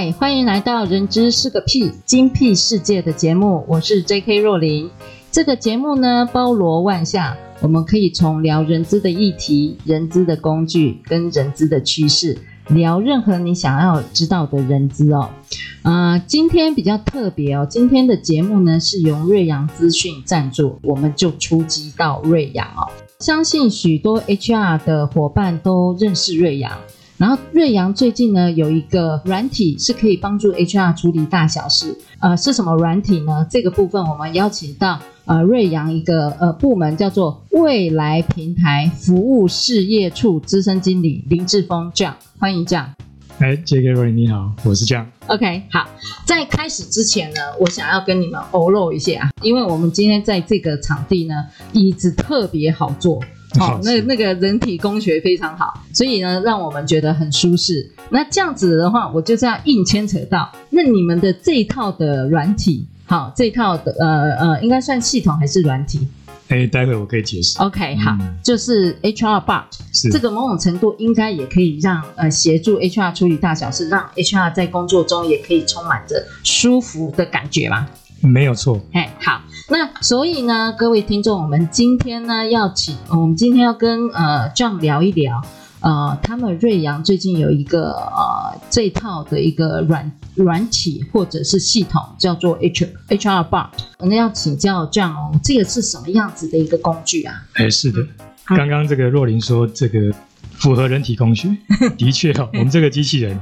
嗨，欢迎来到《人资是个屁精辟世界》的节目，我是 J.K. 若琳。这个节目呢，包罗万象，我们可以从聊人资的议题、人资的工具跟人资的趋势。聊任何你想要知道的人资哦，啊、今天比较特别哦，今天的节目呢是由瑞阳资讯赞助，我们就出击到瑞阳哦。相信许多 HR 的伙伴都认识瑞阳，然后瑞阳最近呢有一个软体是可以帮助 HR 处理大小事，呃，是什么软体呢？这个部分我们邀请到。呃，瑞阳一个呃部门叫做未来平台服务事业处资深经理林志峰这样，欢迎这样。哎，J.K. 若羚你好，我是这样。OK，好，在开始之前呢，我想要跟你们欧露一下，因为我们今天在这个场地呢，椅子特别好坐，好、哦，那那个人体工学非常好，所以呢，让我们觉得很舒适。那这样子的话，我就这样硬牵扯到，那你们的这一套的软体。好，这一套的呃呃，应该算系统还是软体？哎，待会我可以解释。OK，好，嗯、就是 HR Bot，是这个某种程度应该也可以让呃协助 HR 处理大小事，让 HR 在工作中也可以充满着舒服的感觉嘛？没有错。哎，好，那所以呢，各位听众，我们今天呢要请，我们今天要跟呃 John 聊一聊。呃，他们瑞阳最近有一个呃这套的一个软软体或者是系统，叫做 H HR Bot。那要请教这样哦，这个是什么样子的一个工具啊？哎，是的，刚刚这个若琳说这个符合人体工学，的确哦，我们这个机器人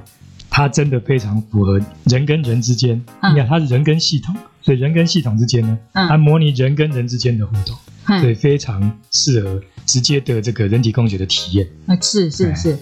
它真的非常符合人跟人之间。你看，它是人跟系统，所以人跟系统之间呢，它模拟人跟人之间的互动。对，非常适合直接的这个人体工学的体验。啊，是是是。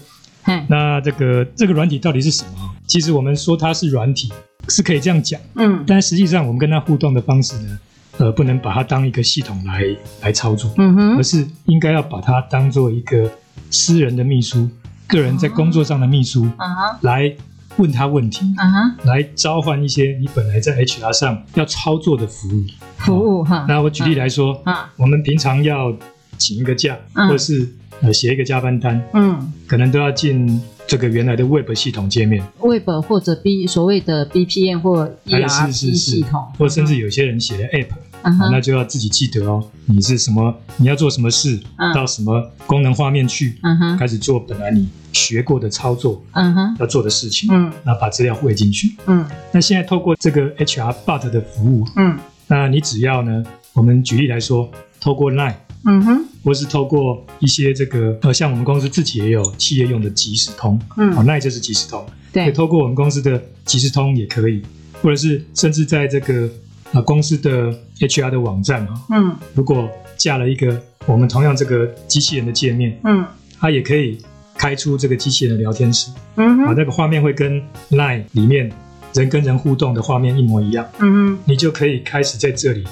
那这个这个软体到底是什么？其实我们说它是软体，是可以这样讲。嗯。但实际上我们跟它互动的方式呢，呃，不能把它当一个系统来来操作。嗯哼。而是应该要把它当做一个私人的秘书，个人在工作上的秘书。啊来。问他问题，uh huh. 来召唤一些你本来在 HR 上要操作的服务，服务哈。那我举例来说，uh huh. 我们平常要请一个假，uh. 或是呃写一个加班单，嗯、uh，huh. 可能都要进这个原来的 Web 系统界面，Web 或者 B 所谓的 BPM 或 ERP 系统，或甚至有些人写的 App。Uh. 那就要自己记得哦，你是什么，你要做什么事，uh. 到什么功能画面去，uh huh. 开始做本来你学过的操作嗯哼要做的事情，嗯、uh，那、把资料汇进去，嗯、uh，huh. 那现在透过这个 HR Bot 的服务，嗯、uh，huh. 那你只要呢，我们举例来说，透过 Line，嗯哼、uh，huh. 或是透过一些这个呃，像我们公司自己也有企业用的即时通，嗯、uh，哦、huh.，Line 就是即时通，对、uh，huh. 透过我们公司的即时通也可以，或者是甚至在这个。啊，公司的 HR 的网站啊，嗯，如果架了一个我们同样这个机器人的界面，嗯，它也可以开出这个机器人的聊天室，嗯，啊，那个画面会跟 Line 里面人跟人互动的画面一模一样，嗯哼，你就可以开始在这里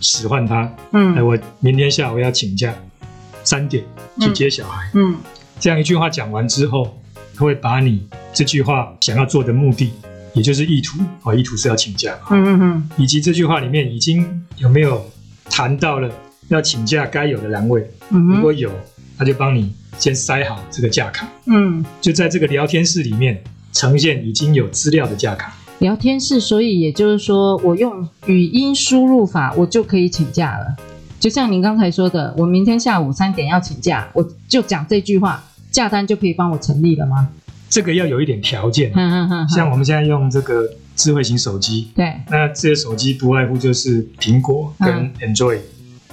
使唤他，嗯，哎，我明天下午要请假，三点去接小孩，嗯，这样一句话讲完之后，他会把你这句话想要做的目的。也就是意图啊，意图是要请假，嗯嗯嗯，以及这句话里面已经有没有谈到了要请假该有的栏位，嗯，如果有，他就帮你先塞好这个假卡，嗯，就在这个聊天室里面呈现已经有资料的假卡。聊天室，所以也就是说，我用语音输入法，我就可以请假了。就像您刚才说的，我明天下午三点要请假，我就讲这句话，假单就可以帮我成立了吗？这个要有一点条件，嗯嗯嗯像我们现在用这个智慧型手机，对，那这些手机不外乎就是苹果跟 Android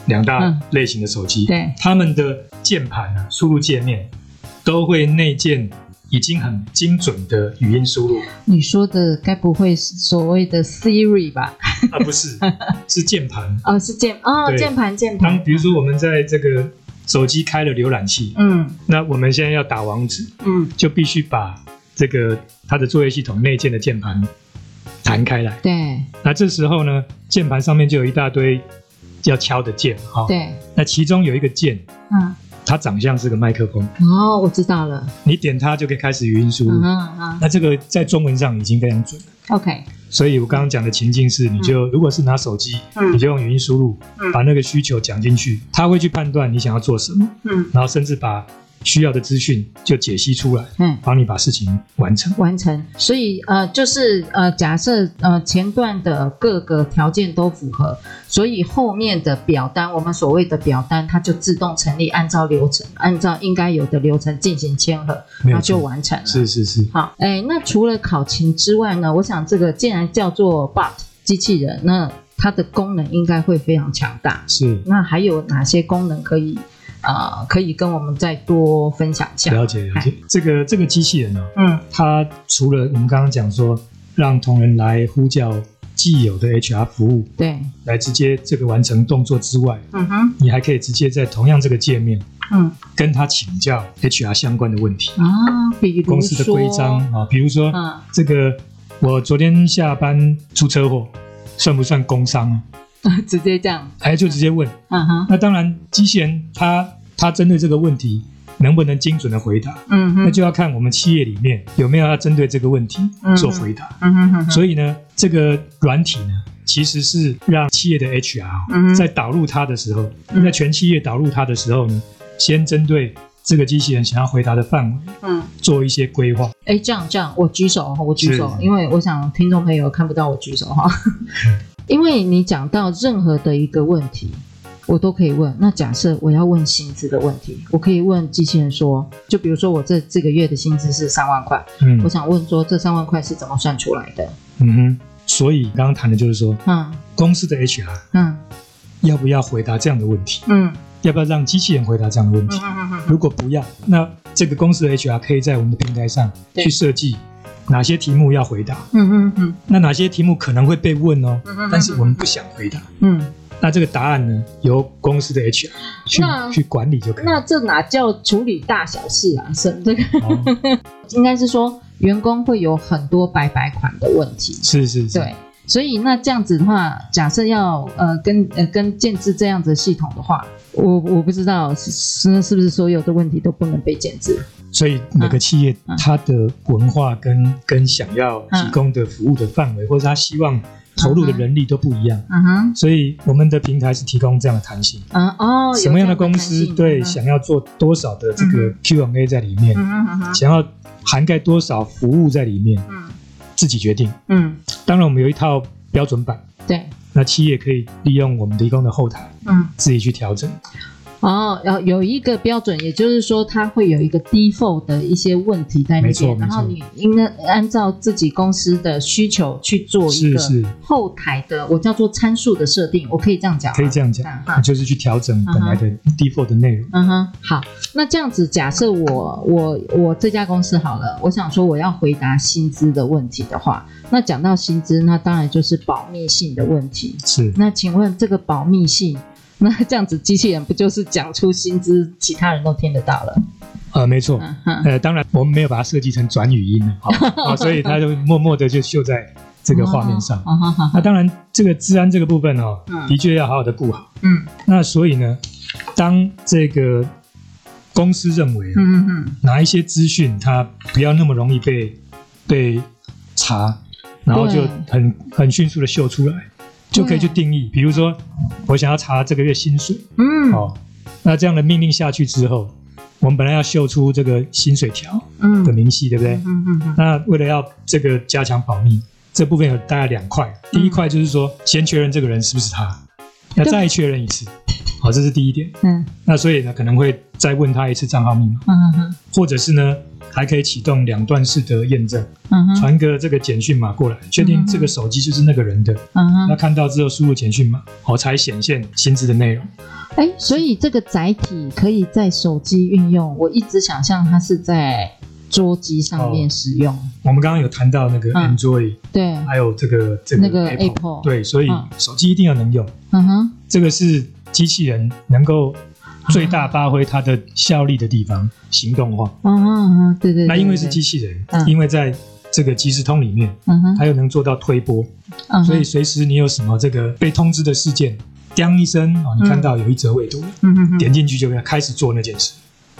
两大类型的手机，对，他们的键盘啊，输入界面都会内建已经很精准的语音输入。你说的该不会是所谓的 Siri 吧？啊，不是，是键盘。哦，是键哦，键盘键盘。当比如说我们在这个手机开了浏览器，嗯，那我们现在要打网址，嗯，就必须把这个它的作业系统内建的键盘弹开来。对。那这时候呢，键盘上面就有一大堆要敲的键，哈。对。那其中有一个键，嗯。它长相是个麦克风哦，我知道了。你点它就可以开始语音输入。嗯嗯。那这个在中文上已经非常准了。OK。所以我刚刚讲的情境是，你就如果是拿手机，你就用语音输入，把那个需求讲进去，他会去判断你想要做什么，嗯，然后甚至把。需要的资讯就解析出来，嗯，帮你把事情完成。完成，所以呃，就是呃，假设呃前段的各个条件都符合，所以后面的表单，我们所谓的表单，它就自动成立，按照流程，按照应该有的流程进行签核，然后就完成了。是是是。好，哎，那除了考勤之外呢？我想这个既然叫做 bot 机器人，那它的功能应该会非常强大。是。那还有哪些功能可以？啊、呃，可以跟我们再多分享一下。了解了解，这个这个机器人呢、哦，嗯，它除了我们刚刚讲说让同仁来呼叫既有的 HR 服务，对，来直接这个完成动作之外，嗯哼，你还可以直接在同样这个界面，嗯，跟他请教 HR 相关的问题。啊，比如公司的规章啊，比如说，嗯，这个我昨天下班出车祸，算不算工伤啊？直接这样，哎，就直接问，嗯哼，那当然，机器人它它针对这个问题能不能精准的回答，嗯哼，那就要看我们企业里面有没有要针对这个问题做回答，嗯哼，嗯哼，所以呢，这个软体呢，其实是让企业的 HR 在导入它的时候，嗯、在全企业导入它的时候呢，先针对这个机器人想要回答的范围，嗯，做一些规划。哎，这样这样，我举手，我举手，因为我想听众朋友看不到我举手哈。因为你讲到任何的一个问题，我都可以问。那假设我要问薪资的问题，我可以问机器人说，就比如说我这这个月的薪资是三万块，嗯，我想问说这三万块是怎么算出来的？嗯哼。所以刚刚谈的就是说，嗯，公司的 HR，嗯，要不要回答这样的问题？嗯，要不要让机器人回答这样的问题？如果不要，那这个公司的 HR 可以在我们的平台上去设计。哪些题目要回答？嗯嗯嗯。那哪些题目可能会被问哦？但是我们不想回答。嗯。那这个答案呢？由公司的 HR 去去管理就可以。那这哪叫处理大小事啊？是这个。应该是说员工会有很多白白款的问题。是是是。对。所以那这样子的话，假设要呃跟呃跟建制这样子的系统的话，我我不知道是是是不是所有的问题都不能被建制。所以每个企业它的文化跟跟想要提供的服务的范围，或者他希望投入的人力都不一样。嗯哼。所以我们的平台是提供这样的弹性。嗯哦。什么样的公司对想要做多少的这个 Q&A 在里面？嗯，想要涵盖多少服务在里面？嗯。自己决定。嗯。当然，我们有一套标准版。对。那企业可以利用我们提供的后台，嗯，自己去调整。哦，要有一个标准，也就是说，它会有一个 default 的一些问题在那边，然后你应该按照自己公司的需求去做一个后台的，我叫做参数的设定，我可以这样讲，可以这样讲，就是去调整本来的 default 的内容。嗯哼，好，那这样子，假设我我我这家公司好了，我想说我要回答薪资的问题的话，那讲到薪资，那当然就是保密性的问题。是，那请问这个保密性？那这样子，机器人不就是讲出薪资，其他人都听得到了？呃，没错。呃，当然，我们没有把它设计成转语音啊，所以它就默默的就秀在这个画面上。那当然，这个治安这个部分哦，的确要好好的顾好。嗯。那所以呢，当这个公司认为，嗯嗯，哪一些资讯它不要那么容易被被查，然后就很很迅速的秀出来。就可以去定义，比如说，我想要查这个月薪水，嗯，哦，那这样的命令下去之后，我们本来要秀出这个薪水条，嗯，的明细，对不对？嗯嗯嗯。那为了要这个加强保密，这部分有大概两块，第一块就是说，先确认这个人是不是他，那再确认一次，好，这是第一点，嗯。那所以呢，可能会再问他一次账号密码，嗯嗯，或者是呢。还可以启动两段式的验证，传个这个简讯码过来，确定这个手机就是那个人的，那看到之后输入简讯码，好，才显现薪资的内容。哎、欸，所以这个载体可以在手机运用。我一直想象它是在桌机上面使用。哦、我们刚刚有谈到那个 Android，、嗯、对，还有这个这个 Apple, 那个 Apple，对，所以手机一定要能用。嗯哼，这个是机器人能够最大发挥它的效力的地方，嗯、行动化。嗯嗯，对对，对。那因为是机器人，嗯、因为在这个即时通里面，嗯哼，它又能做到推波，嗯、所以随时你有什么这个被通知的事件。当一声哦，你看到有一则未读，嗯点进去就要开始做那件事。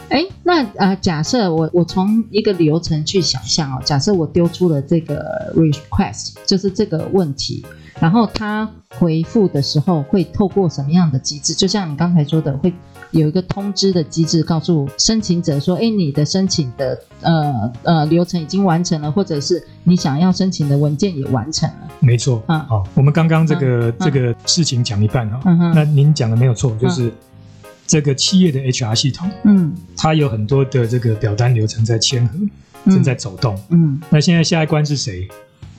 哎，那呃，假设我我从一个流程去想象哦，假设我丢出了这个 request，就是这个问题，然后他回复的时候会透过什么样的机制？就像你刚才说的，会有一个通知的机制，告诉申请者说，哎，你的申请的呃呃流程已经完成了，或者是你想要申请的文件也完成了。没错，嗯，好，我们刚刚这个、嗯、这个事情讲一半哈，那您讲的没有错，就是。这个企业的 HR 系统，嗯，它有很多的这个表单流程在签合，嗯、正在走动，嗯，那现在下一关是谁？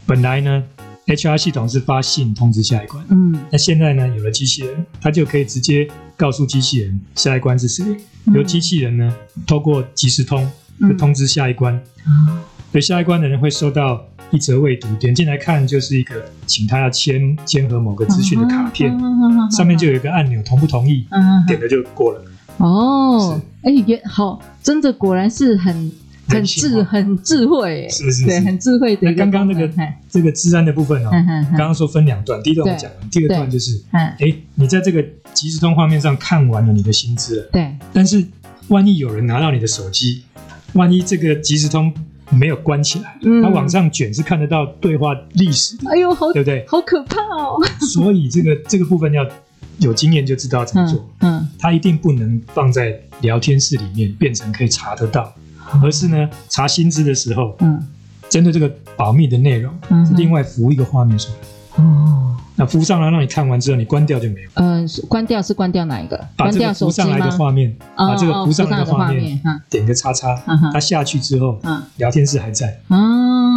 本来呢，HR 系统是发信通知下一关，嗯，那现在呢，有了机器人，它就可以直接告诉机器人下一关是谁，嗯、由机器人呢透过即时通就通知下一关，嗯，所以下一关的人会收到。一则未读，点进来看就是一个请他要签签合某个资讯的卡片，上面就有一个按钮，同不同意？点了就过了。哦，哎，也好，真的果然是很很智很智慧，是是是，很智慧的。那刚刚那个这个治安的部分哦，刚刚说分两段，第一段我讲完，第二段就是，哎，你在这个即时通画面上看完了你的薪资了，对，但是万一有人拿到你的手机，万一这个即时通。没有关起来，它往上卷是看得到对话历史的。哎呦，好，对不对？好可怕哦！所以这个这个部分要有经验就知道怎么做。嗯，它一定不能放在聊天室里面变成可以查得到，而是呢，查薪资的时候，嗯，针对这个保密的内容，是另外浮一个画面出来。哦。那浮上来让你看完之后，你关掉就没有。嗯，关掉是关掉哪一个？把这个浮上来的画面，把这个浮上来的画面，点个叉叉，它下去之后，聊天室还在，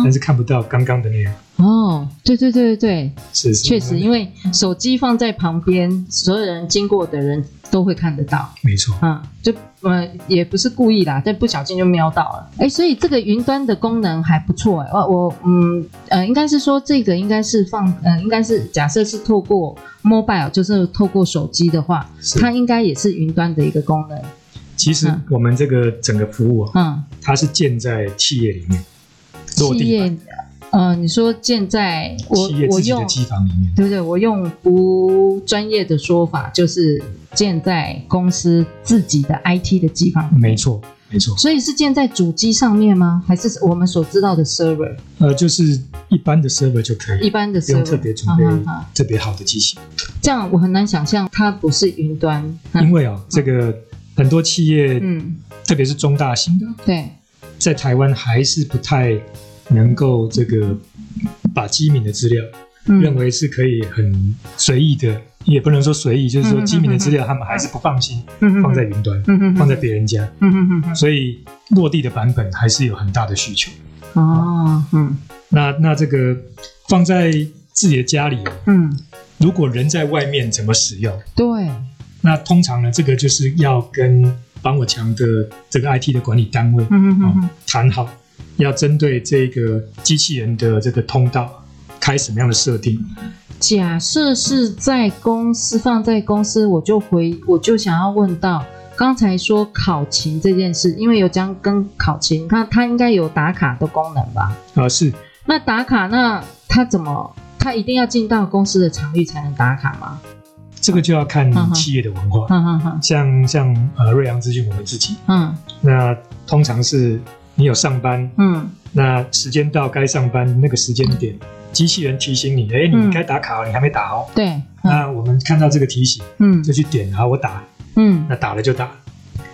但是看不到刚刚的内容。哦，对对对对对，是是，确实，因为手机放在旁边，所有人经过的人都会看得到。没错，嗯，就呃也不是故意啦，但不小心就瞄到了。哎，所以这个云端的功能还不错哎，我我嗯呃，应该是说这个应该是放呃，应该是假设是透过 mobile，就是透过手机的话，它应该也是云端的一个功能。其实我们这个整个服务啊，嗯，它是建在企业里面，落地版。呃，你说建在我我用机房里面，对不对？我用不专业的说法，就是建在公司自己的 IT 的机房。没错，没错。所以是建在主机上面吗？还是我们所知道的 server？呃，就是一般的 server 就可以，一般的 server，不用特别准备特别好的机型。这样我很难想象它不是云端，因为啊，这个很多企业，嗯，特别是中大型的，对，在台湾还是不太。能够这个把机敏的资料，认为是可以很随意的，也不能说随意，就是说机敏的资料，他们还是不放心放在云端，放在别人家，所以落地的版本还是有很大的需求。哦，嗯，那那这个放在自己的家里，嗯，如果人在外面怎么使用？对，那通常呢，这个就是要跟防火墙的这个 IT 的管理单位，嗯嗯，谈好。要针对这个机器人的这个通道开什么样的设定？假设是在公司放在公司，我就回我就想要问到刚才说考勤这件事，因为有讲跟考勤，它它应该有打卡的功能吧？啊，是。那打卡，那它怎么它一定要进到公司的场域才能打卡吗？这个就要看企业的文化。嗯嗯嗯。像像呃瑞阳资讯我们自己，嗯，那通常是。你有上班，嗯，那时间到该上班那个时间点，机器人提醒你，哎，你该打卡哦，你还没打哦。对，那我们看到这个提醒，嗯，就去点，好，我打，嗯，那打了就打，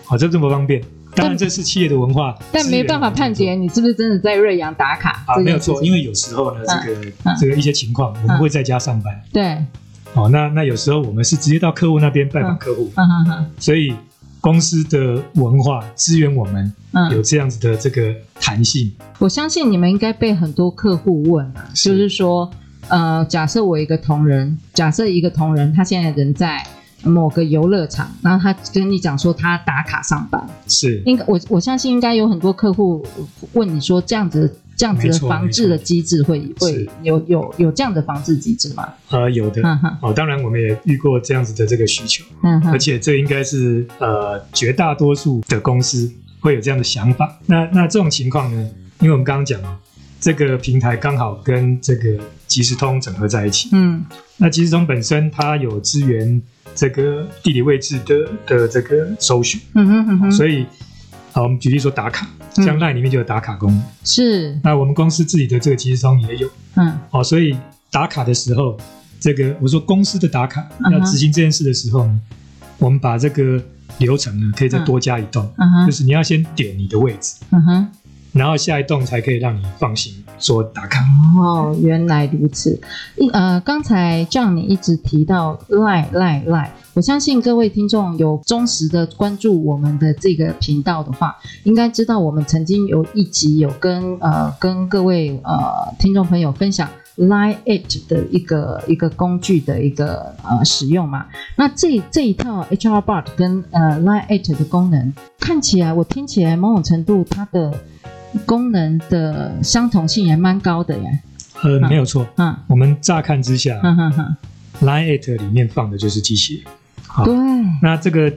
好，就这么方便。当然这是企业的文化，但没办法判别你是不是真的在瑞阳打卡。啊，没有错，因为有时候呢，这个这个一些情况，我们会在家上班。对，好，那那有时候我们是直接到客户那边拜访客户，嗯嗯嗯，所以。公司的文化支援我们，嗯。有这样子的这个弹性。嗯，我相信你们应该被很多客户问啊，是。就是说，呃，假设我一个同仁，假设一个同仁，他现在人在某个游乐场，然后他跟你讲说他打卡上班，是。应该我我相信应该有很多客户问你说这样子这样子的防治的机制会会有有有这样的防治机制吗？呃，有的，哦，当然我们也遇过这样子的这个需求，嗯，而且这应该是呃绝大多数的公司会有这样的想法。那那这种情况呢，因为我们刚刚讲了。这个平台刚好跟这个即时通整合在一起。嗯，那即时通本身它有资源这个地理位置的的这个搜寻。嗯哼嗯哼。所以，好，我们举例说打卡，像 LINE 里面就有打卡功能。是。那我们公司自己的这个即时通也有。嗯。好，所以打卡的时候，这个我说公司的打卡要执行这件事的时候呢，我们把这个流程呢可以再多加一段。嗯哼。就是你要先点你的位置。嗯哼。然后下一栋才可以让你放心说打卡哦，原来如此。一呃，刚才 John 你一直提到 Line Line Line，我相信各位听众有忠实的关注我们的这个频道的话，应该知道我们曾经有一集有跟呃跟各位呃听众朋友分享 Line It 的一个一个工具的一个呃使用嘛。那这这一套 HR Bot 跟呃 Line It 的功能，看起来我听起来某种程度它的功能的相同性也蛮高的耶。呃，没有错。嗯，我们乍看之下，嗯哼哼，Line@ 里面放的就是机器人。好，对。那这个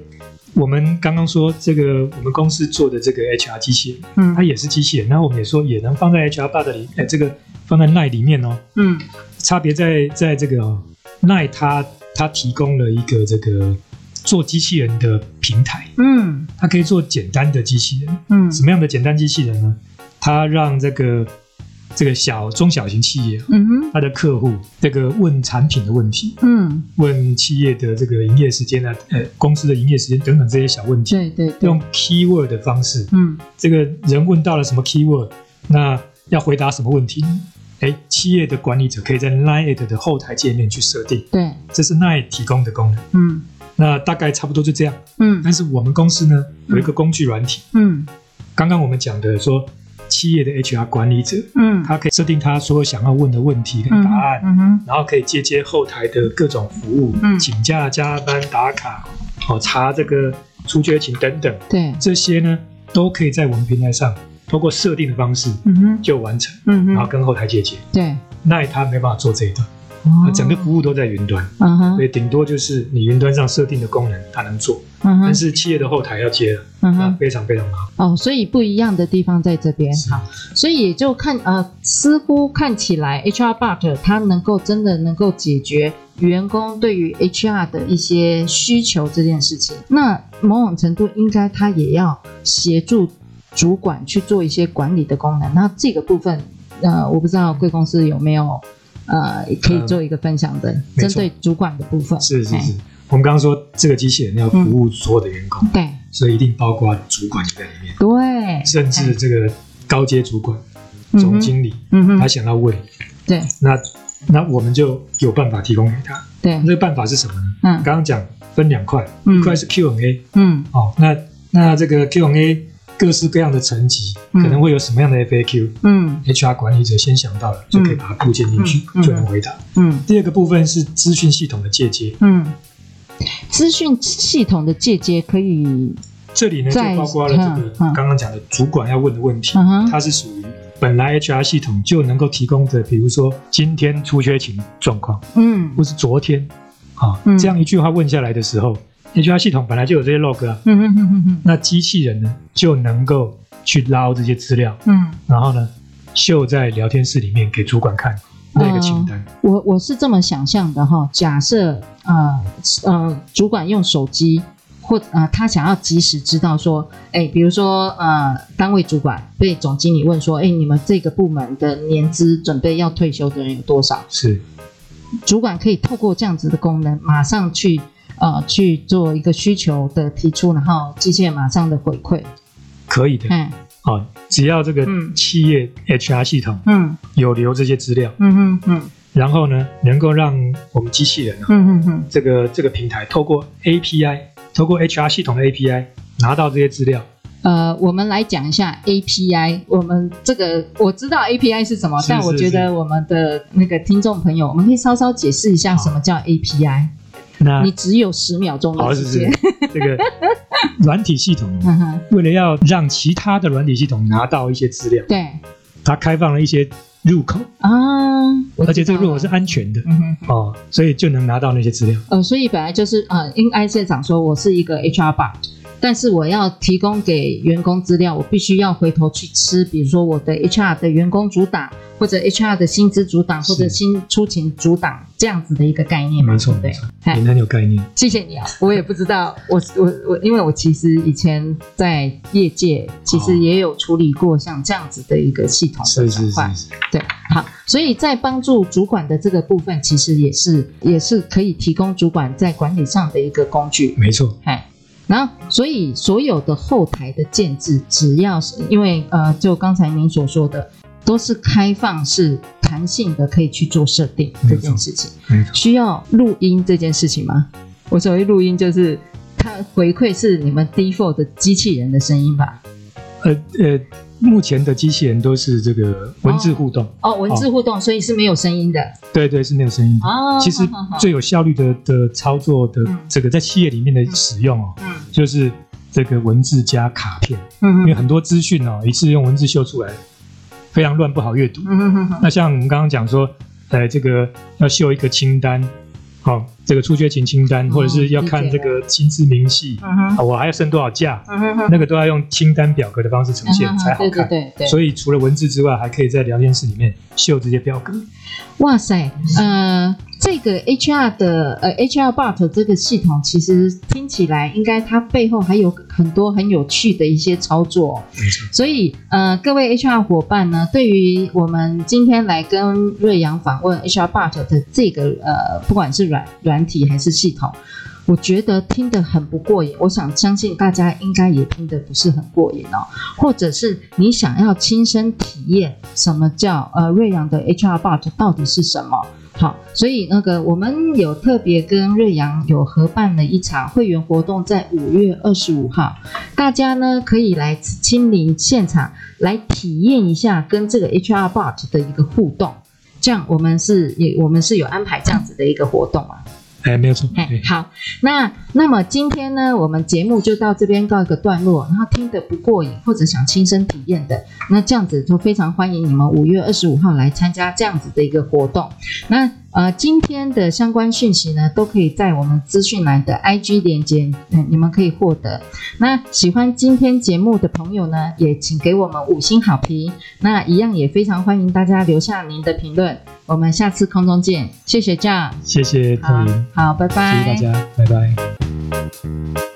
我们刚刚说这个我们公司做的这个 HR 机器人，嗯，它也是机器人。那我们也说也能放在 HR Bot 里，哎，这个放在 Line 里面哦。嗯。差别在在这个、哦、Line 它它提供了一个这个。做机器人的平台，嗯，它可以做简单的机器人，嗯，什么样的简单机器人呢？它让这个这个小中小型企业，嗯哼，它的客户这个问产品的问题，嗯，问企业的这个营业时间啊，呃，公司的营业时间等等这些小问题，对对，用 keyword 的方式，嗯，这个人问到了什么 keyword，那要回答什么问题？哎，企业的管理者可以在 Line@ 的后台界面去设定，对，这是 Line 提供的功能，嗯。那大概差不多就这样，嗯，但是我们公司呢有一个工具软体，嗯，刚刚我们讲的说企业的 HR 管理者，嗯，他可以设定他所有想要问的问题跟答案，嗯哼，然后可以接接后台的各种服务，嗯，请假、加班、打卡，哦，查这个出缺勤等等，对，这些呢都可以在我们平台上通过设定的方式，嗯哼，就完成，嗯哼，然后跟后台接接，对，那他没办法做这一段。哦、整个服务都在云端，嗯哼，所以顶多就是你云端上设定的功能它能做，嗯哼，但是企业的后台要接了，嗯哼，非常非常麻烦。哦，所以不一样的地方在这边，好，所以也就看呃，似乎看起来 HR Bot 它能够真的能够解决员工对于 HR 的一些需求这件事情，那某种程度应该它也要协助主管去做一些管理的功能。那这个部分，呃，我不知道贵公司有没有。呃，可以做一个分享的，嗯、针对主管的部分。是是是，我们刚刚说这个机器人要服务所有的员工，嗯、对，所以一定包括主管在里面，对，甚至这个高阶主管、嗯、总经理，嗯哼，他想要问，对，那那我们就有办法提供给他。对，那个办法是什么呢？嗯，刚刚讲分两块，一块是 Q&A，嗯，哦，那那这个 Q&A。各式各样的层级可能会有什么样的 FAQ？嗯，HR 管理者先想到了，就可以把它构建进去，就能回答。嗯，第二个部分是资讯系统的借接。嗯，资讯系统的借接可以，这里呢就包括了这个刚刚讲的主管要问的问题，它是属于本来 HR 系统就能够提供的，比如说今天出缺勤状况，嗯，或是昨天，啊，这样一句话问下来的时候。HR 系统本来就有这些 log 啊，嗯嗯嗯嗯，那机器人呢就能够去捞这些资料，嗯，然后呢秀在聊天室里面给主管看那个清单。呃、我我是这么想象的哈，假设呃呃主管用手机或呃他想要及时知道说，哎，比如说呃单位主管被总经理问说，哎，你们这个部门的年资准备要退休的人有多少？是，主管可以透过这样子的功能马上去。呃，去做一个需求的提出，然后机械马上的回馈，可以的。嗯，好，只要这个企业 HR 系统，嗯，有留这些资料，嗯嗯嗯，然后呢，能够让我们机器人，嗯嗯嗯，这个这个平台透过 API，透过 HR 系统的 API 拿到这些资料。呃，我们来讲一下 API，我们这个我知道 API 是什么，是是是，但我觉得我们的那个听众朋友，我们可以稍稍解释一下什么叫 API。那你只有十秒钟的时间。这个软体系统为了要让其他的软体系统拿到一些资料，对，它开放了一些入口啊，而且这个入口是安全的，哦，所以就能拿到那些资料。呃，所以本来就是呃，应该现场说我是一个 HR bot。但是我要提供给员工资料，我必须要回头去吃，比如说我的 HR 的员工组档，或者 HR 的薪资组档，或者新出勤组档这样子的一个概念。没错，对，你很有概念。谢谢你啊，我也不知道，我 我我，因为我其实以前在业界其实也有处理过像这样子的一个系统的转换。是是是是。对，好，所以在帮助主管的这个部分，其实也是也是可以提供主管在管理上的一个工具。没错，哎。然后，所以所有的后台的建置，只要是因为呃，就刚才您所说的，都是开放式、弹性的，可以去做设定这件事情。需要录音这件事情吗？我所谓录音，就是它回馈是你们 default 的机器人的声音吧？呃呃。目前的机器人都是这个文字互动哦，哦，文字互动，哦，所以是没有声音的。对对，是没有声音的。哦，其实最有效率的的操作的这个在企业里面的使用哦，嗯，就是这个文字加卡片，嗯，因为很多资讯哦，一次用文字秀出来，非常乱，不好阅读。那像我们刚刚讲说，呃，这个要秀一个清单。好、哦，这个出缺勤清单，或者是要看这个薪资明细，我还要升多少假，嗯哼，那个都要用清单表格的方式呈现才好看。对对对，所以除了文字之外，还可以在聊天室里面秀这些表格。哇塞，呃。这个 HR 的呃 HR Bot 这个系统，其实听起来应该它背后还有很多很有趣的一些操作。没错。所以呃，各位 HR 伙伴呢，对于我们今天来跟瑞阳访问 HR Bot 的这个呃，不管是软软体还是系统，我觉得听得很不过瘾。我想相信大家应该也听得不是很过瘾哦，或者是你想要亲身体验什么叫呃瑞阳的 HR Bot 到底是什么？好，所以那个我们有特别跟瑞阳有合办了一场会员活动，在五月二十五号，大家呢可以来亲临现场来体验一下跟这个 HR Bot 的一个互动。这样我们是也我们是有安排这样子的一个活动啊。哎，没有错。哎，好，那那么今天呢，我们节目就到这边告一个段落。然后听得不过瘾，或者想亲身体验的，那这样子就非常欢迎你们五月二十五号来参加这样子的一个活动。那呃，今天的相关讯息呢，都可以在我们资讯栏的 IG 链接，嗯，你们可以获得。那喜欢今天节目的朋友呢，也请给我们五星好评。那一样也非常欢迎大家留下您的评论。我们下次空中见，谢谢 John，谢谢透琳，好，拜拜，谢谢大家，拜拜。